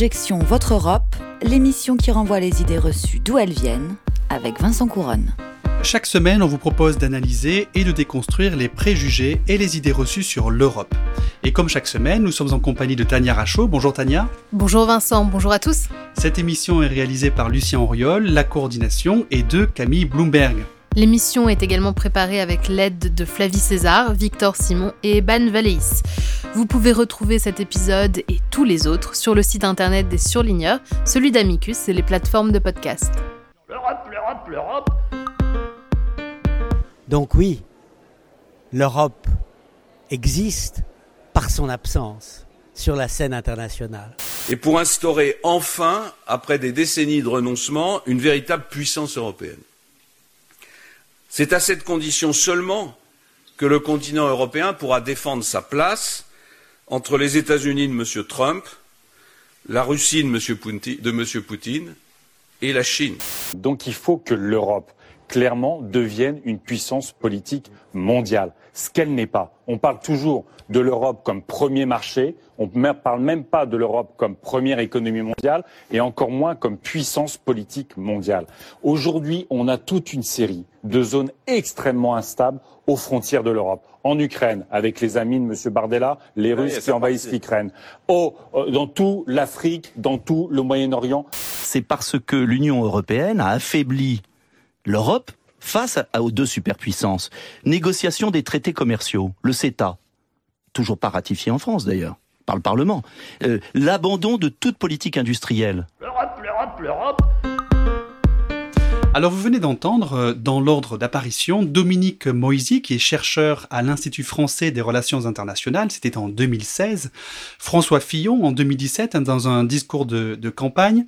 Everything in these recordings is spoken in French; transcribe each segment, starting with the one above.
Objection Votre Europe, l'émission qui renvoie les idées reçues d'où elles viennent, avec Vincent Couronne. Chaque semaine, on vous propose d'analyser et de déconstruire les préjugés et les idées reçues sur l'Europe. Et comme chaque semaine, nous sommes en compagnie de Tania Rachaud. Bonjour Tania. Bonjour Vincent, bonjour à tous. Cette émission est réalisée par Lucien Auriol, la coordination et de Camille Bloomberg. L'émission est également préparée avec l'aide de Flavie César, Victor Simon et Eban Valéis. Vous pouvez retrouver cet épisode et tous les autres sur le site internet des surligneurs, celui d'Amicus et les plateformes de podcast. L'Europe, l'Europe, l'Europe. Donc oui, l'Europe existe par son absence sur la scène internationale. Et pour instaurer enfin, après des décennies de renoncement, une véritable puissance européenne. C'est à cette condition seulement que le continent européen pourra défendre sa place entre les États-Unis de M. Trump, la Russie de M. Poutine, et la Chine. Donc il faut que l'Europe, clairement, devienne une puissance politique mondiale, ce qu'elle n'est pas. On parle toujours de l'Europe comme premier marché, on ne parle même pas de l'Europe comme première économie mondiale et encore moins comme puissance politique mondiale. Aujourd'hui, on a toute une série de zones extrêmement instables aux frontières de l'Europe. En Ukraine, avec les amis de M. Bardella, les Russes qui envahissent l'Ukraine. Oh, euh, dans tout l'Afrique, dans tout le Moyen-Orient, c'est parce que l'Union européenne a affaibli l'Europe face aux deux superpuissances. Négociation des traités commerciaux, le CETA, toujours pas ratifié en France d'ailleurs, par le Parlement. Euh, L'abandon de toute politique industrielle. L'Europe, l'Europe, l'Europe. Alors vous venez d'entendre, euh, dans l'ordre d'apparition, Dominique Moisy, qui est chercheur à l'Institut français des relations internationales, c'était en 2016, François Fillon en 2017, hein, dans un discours de, campagne,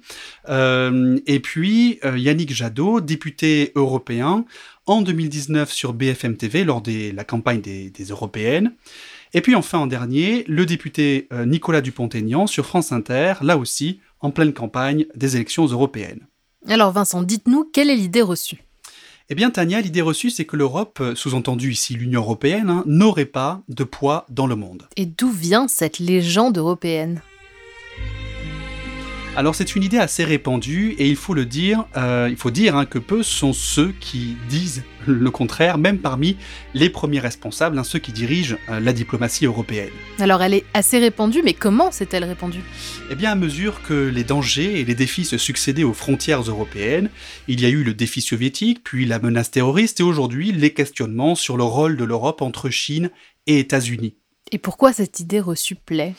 euh, et puis euh, Yannick Jadot, député européen, en 2019 sur BFM TV, lors de la campagne des, des européennes. Et puis enfin en dernier, le député Nicolas Dupont-Aignan sur France Inter, là aussi, en pleine campagne des élections européennes. Alors Vincent, dites-nous, quelle est l'idée reçue? Eh bien, Tania, l'idée reçue, c'est que l'Europe, euh, sous-entendu ici l'Union européenne, hein, n'aurait pas de poids dans le monde. Et d'où vient cette légende européenne? Alors, c'est une idée assez répandue, et il faut le dire, euh, il faut dire hein, que peu sont ceux qui disent le contraire, même parmi les premiers responsables, hein, ceux qui dirigent euh, la diplomatie européenne. Alors elle est assez répandue, mais comment s'est-elle répandue? Eh bien, à mesure que les dangers et les défis se succédaient aux frontières européennes, il y a eu le défi soviétique, puis la menace terroriste, et aujourd'hui les questionnements sur le rôle de l'Europe entre Chine et États-Unis. Et pourquoi cette idée reçue plaît?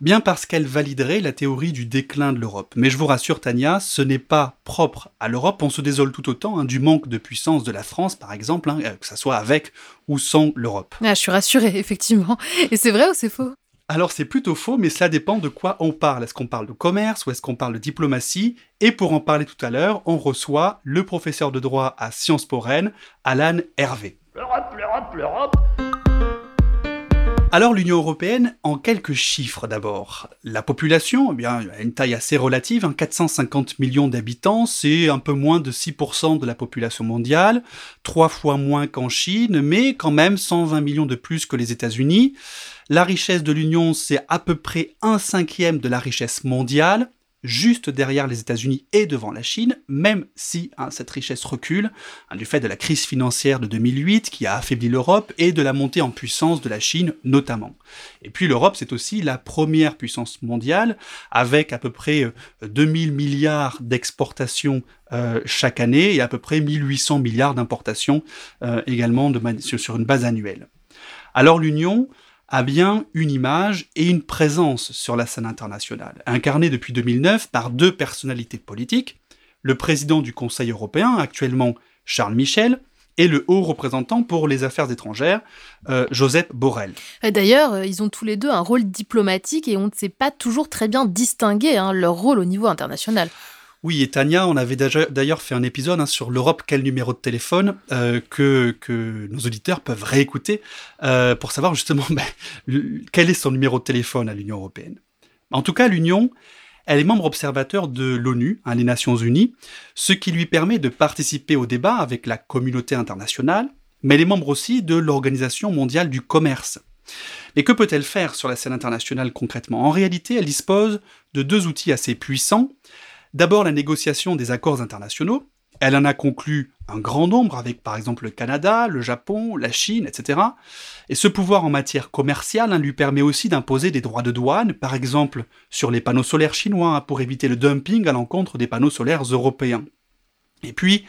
Bien parce qu'elle validerait la théorie du déclin de l'Europe. Mais je vous rassure, Tania, ce n'est pas propre à l'Europe. On se désole tout autant hein, du manque de puissance de la France, par exemple, hein, que ça soit avec ou sans l'Europe. Ah, je suis rassurée, effectivement. Et c'est vrai ou c'est faux? Alors c'est plutôt faux, mais cela dépend de quoi on parle. Est-ce qu'on parle de commerce ou est-ce qu'on parle de diplomatie? Et pour en parler tout à l'heure, on reçoit le professeur de droit à Sciences Po Rennes, Alan Hervé. L'Europe, l'Europe, l'Europe. Alors l'Union européenne, en quelques chiffres d'abord. La population, eh bien, a une taille assez relative, hein, 450 millions d'habitants, c'est un peu moins de 6% de la population mondiale, trois fois moins qu'en Chine, mais quand même 120 millions de plus que les États-Unis. La richesse de l'Union, c'est à peu près un cinquième de la richesse mondiale, juste derrière les États-Unis et devant la Chine, même si hein, cette richesse recule hein, du fait de la crise financière de 2008 qui a affaibli l'Europe et de la montée en puissance de la Chine notamment. Et puis l'Europe, c'est aussi la première puissance mondiale avec à peu près euh, 2000 milliards d'exportations euh, chaque année et à peu près 1800 milliards d'importations euh, également sur une base annuelle. Alors l'Union a bien une image et une présence sur la scène internationale, incarnée depuis 2009 par deux personnalités politiques, le président du Conseil européen, actuellement Charles Michel, et le haut représentant pour les affaires étrangères, euh, Joseph Borrell. D'ailleurs, euh, ils ont tous les deux un rôle diplomatique et on ne sait pas toujours très bien distinguer hein, leur rôle au niveau international. Oui, et Tania, on avait d'ailleurs fait un épisode hein, sur l'Europe, quel numéro de téléphone, euh, que, nos auditeurs peuvent réécouter euh, pour savoir justement ben, quel est son numéro de téléphone à l'Union européenne. En tout cas, l'Union, elle est membre observateur de l'ONU, hein, les Nations Unies, ce qui lui permet de participer au débat avec la communauté internationale, mais elle est membre aussi de l'Organisation mondiale du commerce. Mais que peut-elle faire sur la scène internationale concrètement? En réalité, elle dispose de deux outils assez puissants. D'abord la négociation des accords internationaux. Elle en a conclu un grand nombre avec par exemple le Canada, le Japon, la Chine, etc. Et ce pouvoir en matière commerciale hein, lui permet aussi d'imposer des droits de douane, par exemple sur les panneaux solaires chinois, hein, pour éviter le dumping à l'encontre des panneaux solaires européens. Et puis,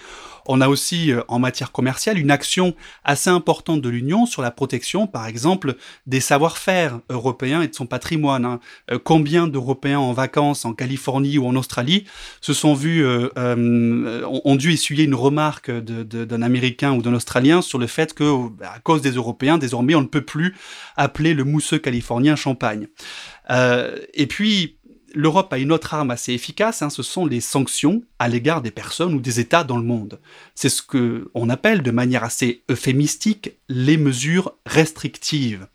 on a aussi, euh, en matière commerciale, une action assez importante de l'Union sur la protection, par exemple, des savoir-faire européens et de son patrimoine. Hein. Euh, combien d'Européens en vacances en Californie ou en Australie se sont vus, euh, ont dû essuyer une remarque d'un Américain ou d'un Australien sur le fait que, bah, à cause des Européens, désormais, on ne peut plus appeler le mousseux californien champagne. et puis, l'Europe a une autre arme assez efficace, hein, ce sont les sanctions à l'égard des personnes ou des États dans le monde. C'est ce que on appelle de manière assez euphémistique les mesures restrictives.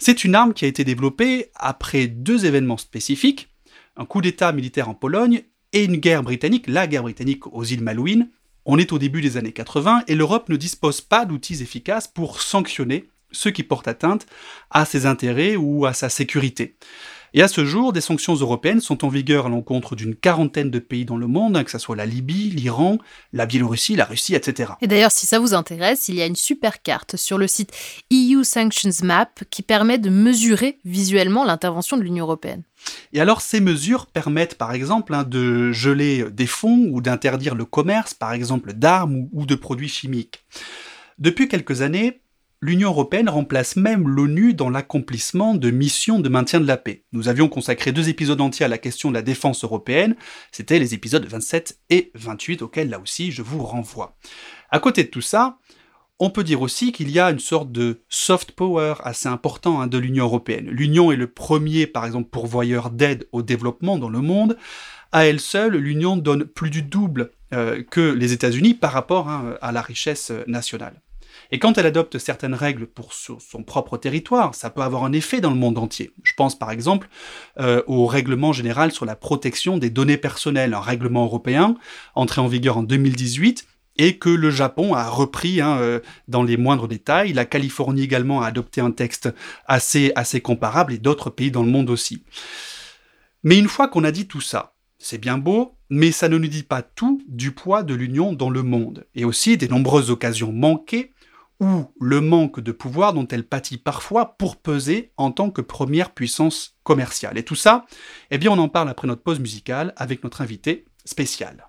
C'est une arme qui a été développée après deux événements spécifiques, un coup d'État militaire en Pologne et une guerre britannique, la guerre britannique aux îles Malouines. On est au début des années 80 et l'Europe ne dispose pas d'outils efficaces pour sanctionner ceux qui portent atteinte à ses intérêts ou à sa sécurité. Et à ce jour, des sanctions européennes sont en vigueur à l'encontre d'une quarantaine de pays dans le monde, hein, que ce soit la Libye, l'Iran, la Biélorussie, la Russie, etc. Et d'ailleurs, si ça vous intéresse, il y a une super carte sur le site EU Sanctions Map qui permet de mesurer visuellement l'intervention de l'Union européenne. Et alors ces mesures permettent par exemple hein, de geler des fonds ou d'interdire le commerce par exemple d'armes ou de produits chimiques. Depuis quelques années, l'Union européenne remplace même l'ONU dans l'accomplissement de missions de maintien de la paix. Nous avions consacré deux épisodes entiers à la question de la défense européenne, c'était les épisodes 27 et 28 auxquels là aussi je vous renvoie. À côté de tout ça, on peut dire aussi qu'il y a une sorte de soft power assez important hein, de l'Union européenne. L'Union est le premier, par exemple, pourvoyeur d'aide au développement dans le monde. À elle seule, l'Union donne plus du double euh, que les États-Unis par rapport hein, à la richesse nationale. Et quand elle adopte certaines règles pour son propre territoire, ça peut avoir un effet dans le monde entier. Je pense par exemple euh, au règlement général sur la protection des données personnelles, un règlement européen entré en vigueur en 2018 et que le Japon a repris hein, euh, dans les moindres détails. La Californie également a adopté un texte assez, assez comparable et d'autres pays dans le monde aussi. Mais une fois qu'on a dit tout ça, c'est bien beau, mais ça ne nous dit pas tout du poids de l'Union dans le monde, et aussi des nombreuses occasions manquées ou le manque de pouvoir dont elle pâtit parfois pour peser en tant que première puissance commerciale. Et tout ça, eh bien on en parle après notre pause musicale avec notre invité spécial.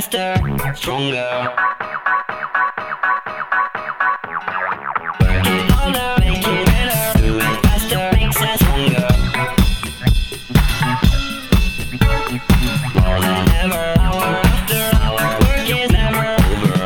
faster, stronger. Work it harder, make it better. Faster, makes us stronger. More than ever, hour after hour, work is never over.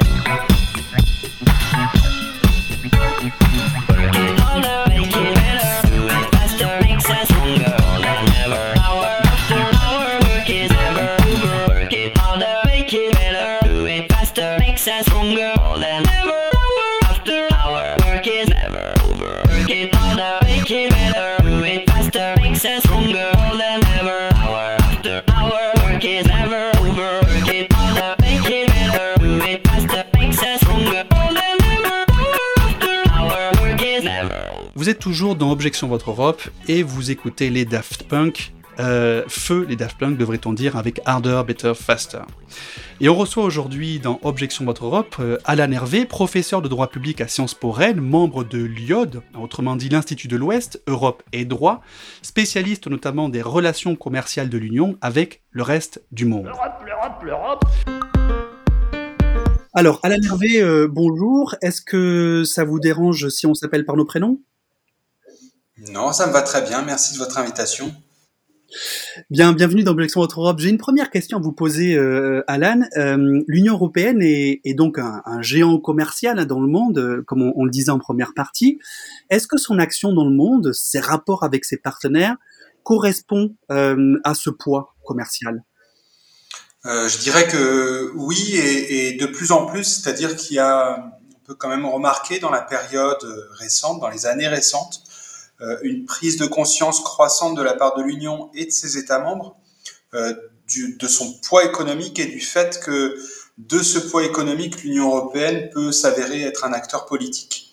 Êtes toujours dans Objection Votre Europe et vous écoutez les Daft Punk. Euh, feu les Daft Punk devrait-on dire avec Harder, Better, Faster. Et on reçoit aujourd'hui dans Objection Votre Europe euh, Alan Hervé, professeur de droit public à Sciences Po Rennes, membre de l'IOD, autrement dit l'Institut de l'Ouest, Europe et droit, spécialiste notamment des relations commerciales de l'Union avec le reste du monde. L'Europe, l'Europe, l'Europe. Alors, Alan Hervé, euh, bonjour. Est-ce que ça vous dérange si on s'appelle par nos prénoms? Non, ça me va très bien. Merci de votre invitation. Bien, bienvenue dans Objection Votre Europe. J'ai une première question à vous poser, euh, Alan. Euh, L'Union européenne est, est donc un, un, géant commercial hein, dans le monde, euh, comme on, on, le disait en première partie. Est-ce que son action dans le monde, ses rapports avec ses partenaires, correspond euh, à ce poids commercial? Je dirais que oui, et, et de plus en plus, c'est-à-dire qu'il y a, on peut quand même remarquer dans la période récente, dans les années récentes, une prise de conscience croissante de la part de l'Union et de ses États membres euh, de son poids économique et du fait que de ce poids économique, l'Union européenne peut s'avérer être un acteur politique.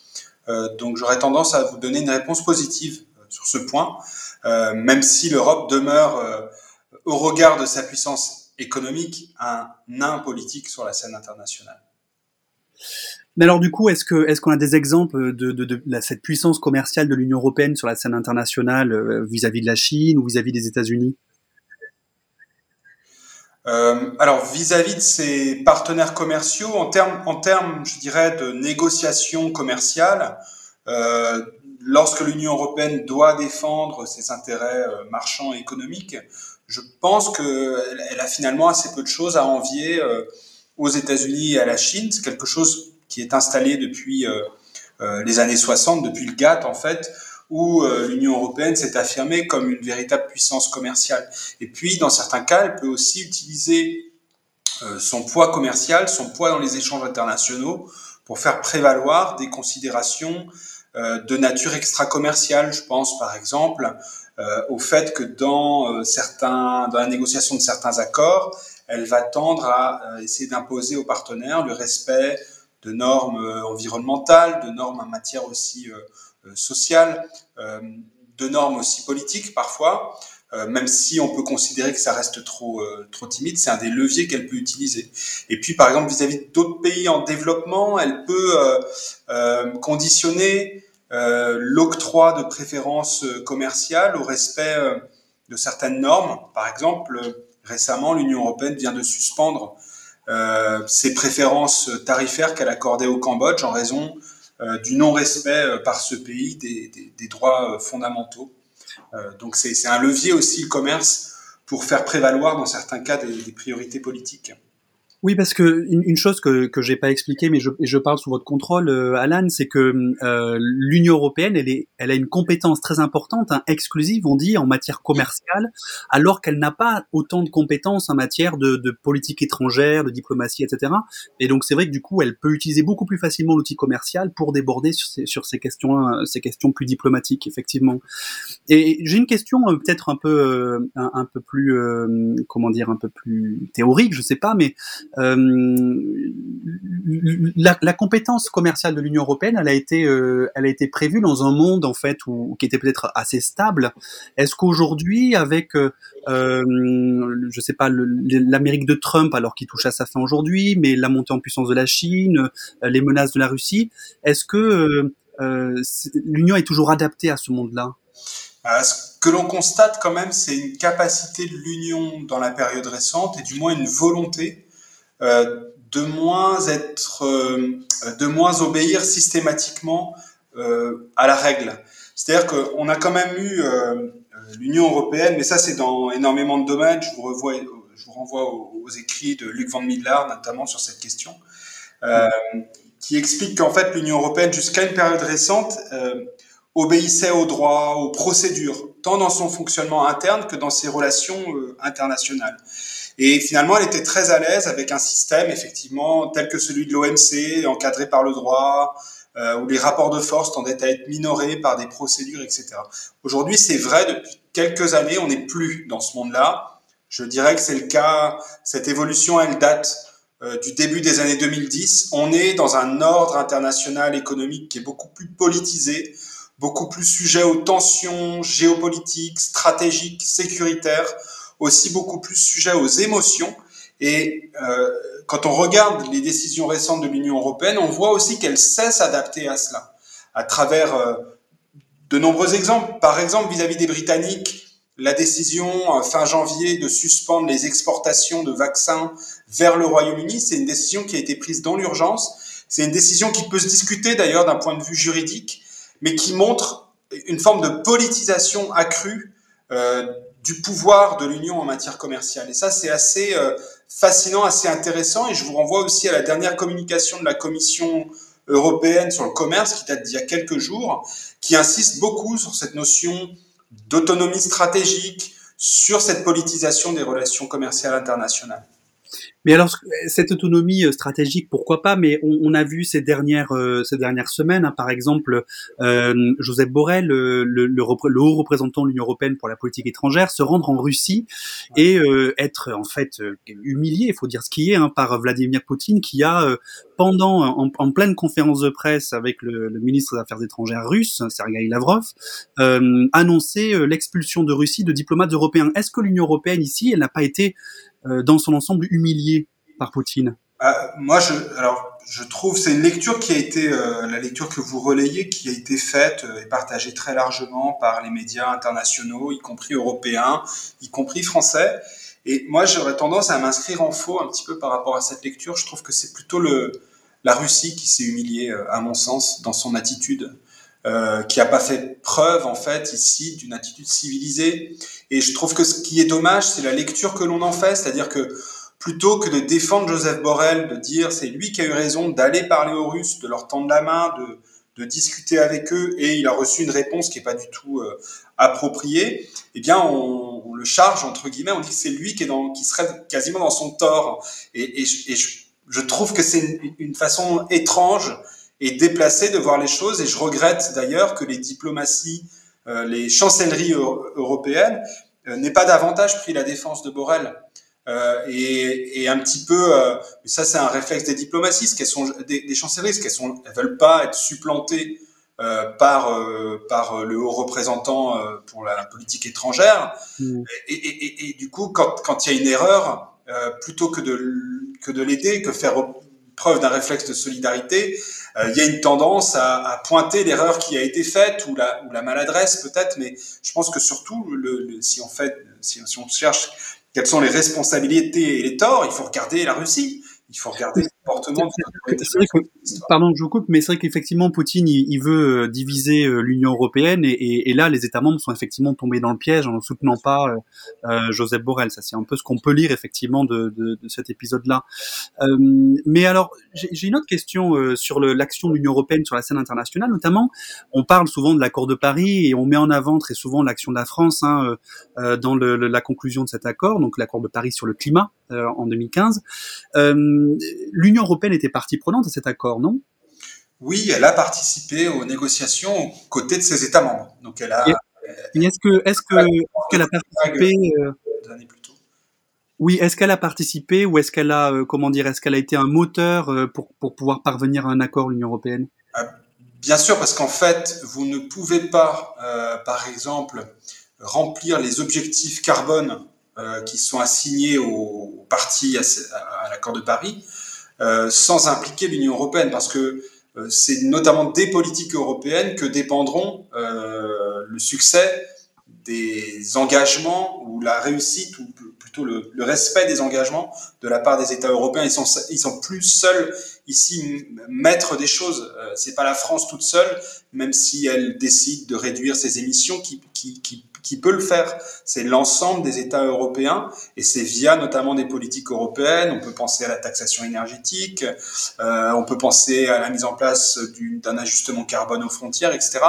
Euh, donc j'aurais tendance à vous donner une réponse positive euh, sur ce point, euh, même si l'Europe demeure, euh, au regard de sa puissance économique, un nain politique sur la scène internationale. Mais alors du coup, est-ce qu'on a des exemples de, cette puissance commerciale de l'Union européenne sur la scène internationale euh, vis-à-vis -vis de la Chine ou vis-à-vis -vis des États-Unis? Euh, Alors vis-à-vis -vis de ses partenaires commerciaux, en termes je dirais, de négociations commerciales, euh, lorsque l'Union européenne doit défendre ses intérêts marchands et économiques, je pense qu'elle elle a finalement assez peu de choses à envier aux États-Unis et à la Chine. C'est quelque chose qui est installé depuis euh, euh, les années 60, depuis le GATT en fait, où euh, l'Union européenne s'est affirmée comme une véritable puissance commerciale. Et puis, dans certains cas, elle peut aussi utiliser son poids commercial, son poids dans les échanges internationaux, pour faire prévaloir des considérations de nature extra-commerciale. Je pense par exemple au fait que dans certains, dans la négociation de certains accords, elle va tendre à essayer d'imposer aux partenaires le respect de normes euh, environnementales, de normes en matière aussi euh, sociale, de normes aussi politiques parfois. Euh, même si on peut considérer que ça reste trop euh, trop timide, c'est un des leviers qu'elle peut utiliser. Et puis, par exemple, vis-à-vis d'autres pays en développement, elle peut euh, conditionner l'octroi de préférences commerciales au respect de certaines normes. Par exemple, récemment, l'Union européenne vient de suspendre ses préférences tarifaires qu'elle accordait au Cambodge en raison du non-respect par ce pays des, droits fondamentaux. Euh, donc c'est un levier aussi le commerce pour faire prévaloir dans certains cas des priorités politiques. Oui, parce que une, une chose que que j'ai pas expliqué, mais je, je parle sous votre contrôle, euh, Alan, c'est que euh, l'Union européenne, elle est, elle a une compétence très importante, hein, exclusive, on dit, en matière commerciale, alors qu'elle n'a pas autant de compétences en matière de, de, politique étrangère, de diplomatie, etc. Et donc c'est vrai que du coup, elle peut utiliser beaucoup plus facilement l'outil commercial pour déborder sur ces, sur ces questions, euh, ces questions plus diplomatiques, effectivement. Et j'ai une question euh, peut-être un peu, euh, un, un, peu plus, comment dire, un peu plus théorique, je sais pas, mais la, la, compétence commerciale de l'Union européenne, elle a été, euh, elle a été prévue dans un monde en fait qui était peut-être assez stable. Est-ce qu'aujourd'hui, avec, euh, je sais pas, l'Amérique de Trump, alors qu'il touche à sa fin aujourd'hui, mais la montée en puissance de la Chine, euh, les menaces de la Russie, est-ce que euh, l'Union est toujours adaptée à ce monde-là? Ce que l'on constate quand même, c'est une capacité de l'Union dans la période récente, et du moins une volonté euh, de moins être, euh, de moins obéir systématiquement euh, à la règle. C'est-à-dire qu'on a quand même eu l'Union européenne, mais ça c'est dans énormément de domaines. Je vous, revois, je vous renvoie aux, écrits de Luc Van Midlar notamment sur cette question, euh, qui explique qu'en fait l'Union européenne jusqu'à une période récente euh, obéissait aux droits, aux procédures, tant dans son fonctionnement interne que dans ses relations euh, internationales. Et finalement, elle était très à l'aise avec un système, effectivement, tel que celui de l'OMC, encadré par le droit, euh, où les rapports de force tendaient à être minorés par des procédures, etc. Aujourd'hui, c'est vrai, depuis quelques années, on n'est plus dans ce monde-là. Je dirais que c'est le cas, cette évolution, elle date euh, du début des années 2010. On est dans un ordre international économique qui est beaucoup plus politisé, beaucoup plus sujet aux tensions géopolitiques, stratégiques, sécuritaires, aussi beaucoup plus sujet aux émotions. Et euh, quand on regarde les décisions récentes de l'Union européenne, on voit aussi qu'elle sait s'adapter à cela, à travers euh, de nombreux exemples. Par exemple, vis-à-vis des Britanniques, la décision euh, fin janvier de suspendre les exportations de vaccins vers le Royaume-Uni, c'est une décision qui a été prise dans l'urgence. C'est une décision qui peut se discuter d'ailleurs d'un point de vue juridique, mais qui montre une forme de politisation accrue du pouvoir de l'Union en matière commerciale. Et ça, c'est assez euh, fascinant, assez intéressant. Et je vous renvoie aussi à la dernière communication de la Commission européenne sur le commerce, qui date d'il y a quelques jours, qui insiste beaucoup sur cette notion d'autonomie stratégique, sur cette politisation des relations commerciales internationales. Mais alors cette autonomie euh, stratégique, pourquoi pas Mais on, a vu ces dernières euh, ces dernières semaines, hein, par exemple, euh, Joseph Borrell, le, haut représentant de l'Union européenne pour la politique étrangère, se rendre en Russie et euh, être en fait humilié, il faut dire ce qui est, hein, par Vladimir Poutine, qui a pendant en, pleine conférence de presse avec le, ministre des Affaires étrangères russe, Sergei Lavrov, annoncé l'expulsion de Russie de diplomates européens. Est-ce que l'Union européenne ici, elle n'a pas été euh, dans son ensemble humilié par Poutine? Euh, Moi, je, alors, je trouve c'est une lecture qui a été euh, la lecture que vous relayez, qui a été faite et partagée très largement par les médias internationaux, y compris européens, y compris français. Et moi, j'aurais tendance à m'inscrire en faux un petit peu par rapport à cette lecture. Je trouve que c'est plutôt le, la Russie qui s'est humiliée, à mon sens, dans son attitude. Euh, qui a pas fait preuve en fait ici d'une attitude civilisée. Et je trouve que ce qui est dommage, c'est la lecture que l'on en fait, c'est-à-dire que plutôt que de défendre Joseph Borrell, de dire c'est lui qui a eu raison d'aller parler aux Russes, de leur tendre la main, de, discuter avec eux, et il a reçu une réponse qui est pas du tout euh, appropriée, eh bien on, le charge entre guillemets, on dit que c'est lui qui serait quasiment dans son tort. Et, et je, je, trouve que c'est une, une façon étrange et déplacé de voir les choses. Et je regrette d'ailleurs que les diplomaties, euh, les chancelleries européennes euh, n'aient pas davantage pris la défense de Borrell. Euh, et, et, un petit peu, ça c'est un réflexe des diplomaties, qu'elles sont des, des chancelleries, ce qu'elles sont, elles veulent pas être supplantées euh, par par le haut représentant pour la politique étrangère. Mmh. Et, et, et, du coup, quand quand il y a une erreur, plutôt que de que de l'aider, que faire preuve d'un réflexe de solidarité, euh, il y a une tendance à, à pointer l'erreur qui a été faite ou la, ou la maladresse peut-être, mais je pense que surtout, le, le, si on fait, si, si on cherche quelles sont les responsabilités et les torts, il faut regarder la Russie. Il faut regarder le comportement. De pardon, je vous coupe, mais c'est vrai qu'effectivement, Poutine, il, il, veut euh, diviser euh, l'Union européenne, et, et, et, là, les États membres sont effectivement tombés dans le piège en ne soutenant pas euh, euh, Joseph Borrell. Ça, c'est un peu ce qu'on peut lire effectivement de, de, de cet épisode-là. Euh, mais alors, j'ai une autre question euh, sur l'action de l'Union européenne sur la scène internationale, notamment. On parle souvent de l'accord de Paris et on met en avant très souvent l'action de la France hein, dans le, la conclusion de cet accord, donc l'accord de Paris sur le climat en 2015. Euh, l'Union européenne était partie prenante à cet accord, non? Oui, elle a participé aux négociations aux côtés de ses États membres. Donc elle a. est-ce que est-ce que qu'elle a participé euh... Oui, est-ce qu'elle a participé ou est-ce qu'elle a euh, comment dire est-ce qu'elle a été un moteur euh, pour pour pouvoir parvenir à un accord l'Union européenne? Euh, Bien sûr, parce qu'en fait, vous ne pouvez pas, euh, par exemple, remplir les objectifs carbone qui sont assignés aux partis à, l'accord de Paris sans impliquer l'Union européenne, parce que euh, c'est notamment des politiques européennes que dépendront euh, le succès des engagements ou la réussite ou plutôt le, respect des engagements de la part des États européens. Ils sont ils sont plus seuls ici maîtres des choses. Euh, c'est pas la France toute seule, même si elle décide de réduire ses émissions, qui, qui qui peut le faire. C'est l'ensemble des États européens et c'est via notamment des politiques européennes. On peut penser à la taxation énergétique, euh, on peut penser à la mise en place d'un ajustement carbone aux frontières, etc.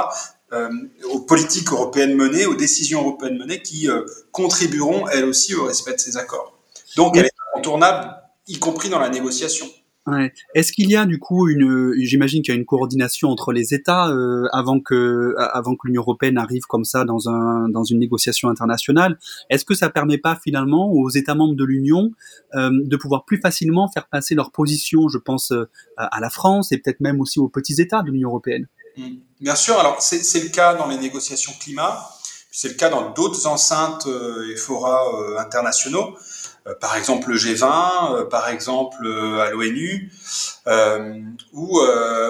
Euh, aux politiques européennes menées, aux décisions européennes menées qui euh, contribueront elles aussi au respect de ces accords. Donc elle est incontournable, y compris dans la négociation. Ouais. Est-ce qu'il y a du coup une, j'imagine qu'il y a une coordination entre les États euh, avant que avant que l'Union européenne arrive comme ça dans un dans une négociation internationale? Est-ce que ça permet pas finalement aux États membres de l'Union euh, de pouvoir plus facilement faire passer leur position, je pense euh, à la France et peut-être même aussi aux petits États de l'Union européenne? Mmh. Bien sûr. Alors c'est le cas dans les négociations climat. C'est le cas dans d'autres enceintes et forats internationaux. Euh, par exemple le G20, euh, par exemple euh, à l'ONU, ou,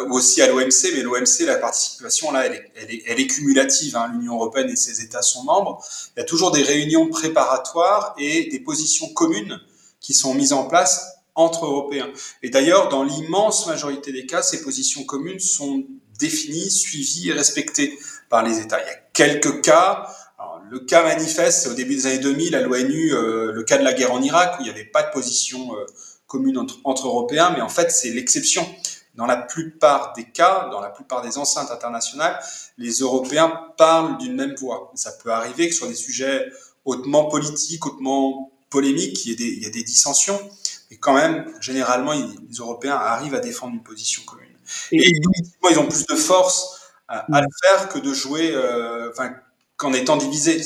aussi à l'OMC, mais l'OMC, la participation là, elle est cumulative. Hein. L'Union européenne et ses États sont membres. Il y a toujours des réunions préparatoires et des positions communes qui sont mises en place entre Européens. Et d'ailleurs, dans l'immense majorité des cas, ces positions communes sont définies, suivies et respectées par les États. Il y a quelques cas le cas manifeste, c'est au début des années 2000 à l'ONU, euh, le cas de la guerre en Irak, où il n'y avait pas de position euh, commune entre, Européens, mais en fait, c'est l'exception. Dans la plupart des cas, dans la plupart des enceintes internationales, les Européens parlent d'une même voix. Ça peut arriver que sur des sujets hautement politiques, hautement polémiques, il y ait des, dissensions, mais quand même, généralement, les Européens arrivent à défendre une position commune. Et, ils ont plus de force à, le faire que de jouer, euh, qu'en étant divisés.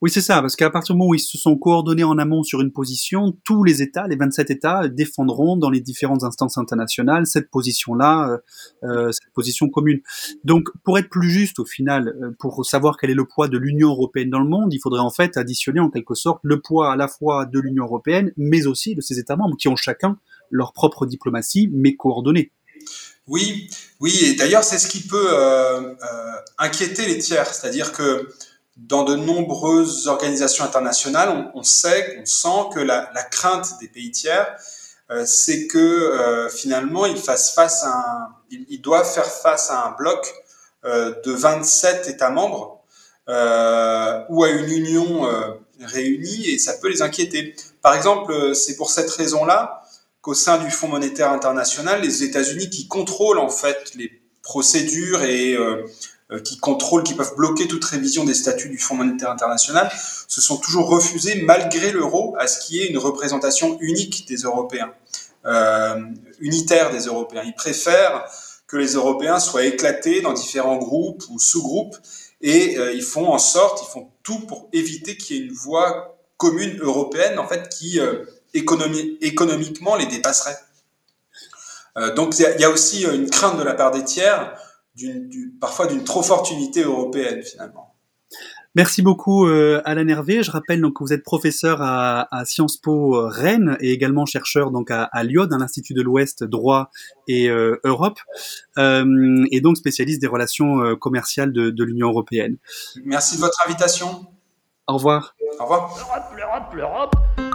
oui, c'est ça, parce qu'à partir du moment où ils se sont coordonnés en amont sur une position, tous les États, les 27 États, défendront dans les différentes instances internationales cette position-là, euh, euh, cette position commune. Donc, pour être plus juste au final, euh, pour savoir quel est le poids de l'Union européenne dans le monde, il faudrait en fait additionner en quelque sorte le poids à la fois de l'Union européenne, mais aussi de ses États membres, qui ont chacun leur propre diplomatie, mais coordonnée. Oui, oui, et d'ailleurs c'est ce qui peut euh, euh, inquiéter les tiers, c'est-à-dire que dans de nombreuses organisations internationales, on, sait, on sent que la, crainte des pays tiers, euh, c'est que finalement ils fassent face à un, ils, doivent faire face à un bloc de 27 États membres ou à une union réunie, et ça peut les inquiéter. Par exemple, c'est pour cette raison-là qu'au sein du Fonds monétaire international, les États-Unis qui contrôlent en fait les procédures et euh, euh, qui contrôlent, qui peuvent bloquer toute révision des statuts du Fonds monétaire international, se sont toujours refusés, malgré l'euro, à ce qui est une représentation unique des Européens, euh, unitaire des Européens. Ils préfèrent que les Européens soient éclatés dans différents groupes ou sous-groupes, et ils font en sorte, ils font tout pour éviter qu'il y ait une voie commune européenne, en fait, qui économiquement les dépasserait. Euh, donc il y, a aussi euh, une crainte de la part des tiers, parfois d'une trop forte unité européenne finalement. Merci beaucoup euh, Alain Hervé. Je rappelle donc que vous êtes professeur à, Sciences Po Rennes et également chercheur donc à, Lyon dans l'Institut de l'Ouest droit et Europe et donc spécialiste des relations commerciales de, de l'Union européenne. Merci de votre invitation. Au revoir. Au revoir. L'Europe, l'Europe, l'Europe.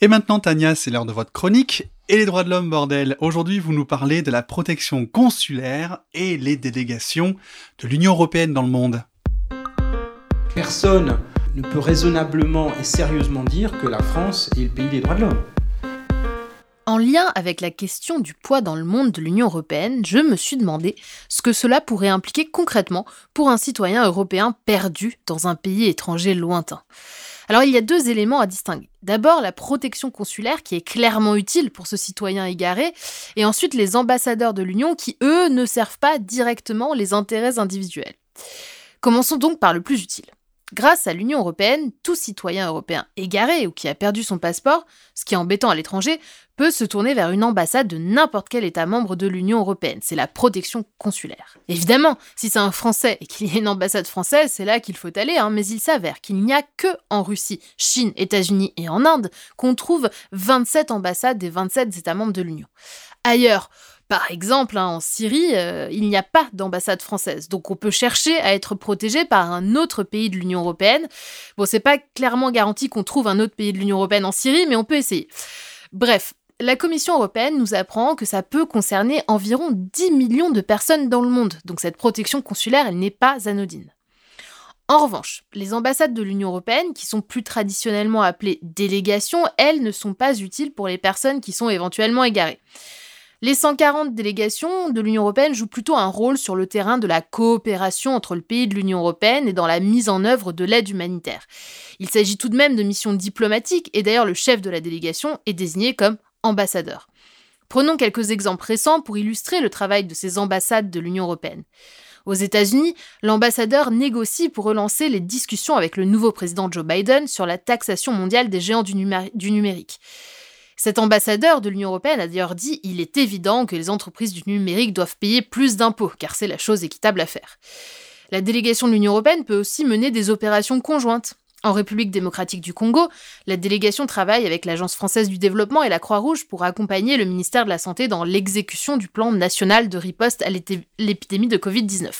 Et maintenant, Tania, c'est l'heure de votre chronique et les droits de l'homme, bordel. Aujourd'hui, vous nous parlez de la protection consulaire et les délégations de l'Union européenne dans le monde. Personne ne peut raisonnablement et sérieusement dire que la France est le pays des droits de l'homme. En lien avec la question du poids dans le monde de l'Union européenne, je me suis demandé ce que cela pourrait impliquer concrètement pour un citoyen européen perdu dans un pays étranger lointain. Alors il y a deux éléments à distinguer. D'abord la protection consulaire qui est clairement utile pour ce citoyen égaré, et ensuite les ambassadeurs de l'Union qui, eux, ne servent pas directement les intérêts individuels. Commençons donc par le plus utile. Grâce à l'Union européenne, tout citoyen européen égaré ou qui a perdu son passeport, ce qui est embêtant à l'étranger, peut se tourner vers une ambassade de n'importe quel État membre de l'Union européenne. C'est la protection consulaire. Évidemment, si c'est un Français et qu'il y a une ambassade française, c'est là qu'il faut aller, hein, mais il s'avère qu'il n'y a que en Russie, Chine, États-Unis et en Inde qu'on trouve 27 ambassades des 27 États membres de l'Union. Ailleurs, par exemple, hein, en Syrie, euh, il n'y a pas d'ambassade française, donc on peut chercher à être protégé par un autre pays de l'Union européenne. Bon, c'est pas clairement garanti qu'on trouve un autre pays de l'Union européenne en Syrie, mais on peut essayer. Bref, la Commission européenne nous apprend que ça peut concerner environ 10 millions de personnes dans le monde, donc cette protection consulaire, elle n'est pas anodine. En revanche, les ambassades de l'Union européenne, qui sont plus traditionnellement appelées délégations, elles ne sont pas utiles pour les personnes qui sont éventuellement égarées. Les 140 délégations de l'Union européenne jouent plutôt un rôle sur le terrain de la coopération entre le pays de l'Union européenne et dans la mise en œuvre de l'aide humanitaire. Il s'agit tout de même de missions diplomatiques et d'ailleurs le chef de la délégation est désigné comme ambassadeur. Prenons quelques exemples récents pour illustrer le travail de ces ambassades de l'Union européenne. Aux États-Unis, l'ambassadeur négocie pour relancer les discussions avec le nouveau président Joe Biden sur la taxation mondiale des géants du, numérique. Cet ambassadeur de l'Union européenne a d'ailleurs dit il est évident que les entreprises du numérique doivent payer plus d'impôts, car c'est la chose équitable à faire. La délégation de l'Union européenne peut aussi mener des opérations conjointes. En République démocratique du Congo, la délégation travaille avec l'Agence française du développement et la Croix-Rouge pour accompagner le ministère de la Santé dans l'exécution du plan national de riposte à l'épidémie de Covid-19.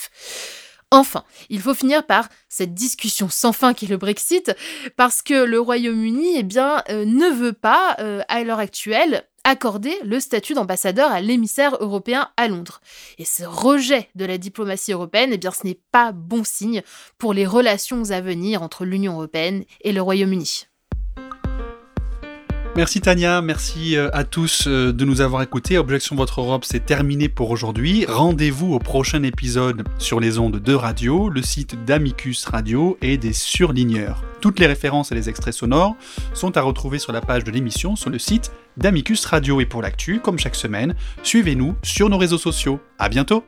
Enfin, il faut finir par cette discussion sans fin qui est le Brexit, parce que le Royaume-Uni eh euh, ne veut pas, euh, à l'heure actuelle, accorder le statut d'ambassadeur à l'émissaire européen à Londres. Et ce rejet de la diplomatie européenne, eh bien, ce n'est pas bon signe pour les relations à venir entre l'Union européenne et le Royaume-Uni. Merci Tania, merci euh, à tous euh, de nous avoir écoutés. Objection Votre Europe, c'est terminé pour aujourd'hui. Rendez-vous au prochain épisode sur les ondes de radio, le site d'Amicus Radio et des surligneurs. Toutes les références et les extraits sonores sont à retrouver sur la page de l'émission sur le site d'Amicus Radio. Et pour l'actu, comme chaque semaine, suivez-nous sur nos réseaux sociaux. À bientôt!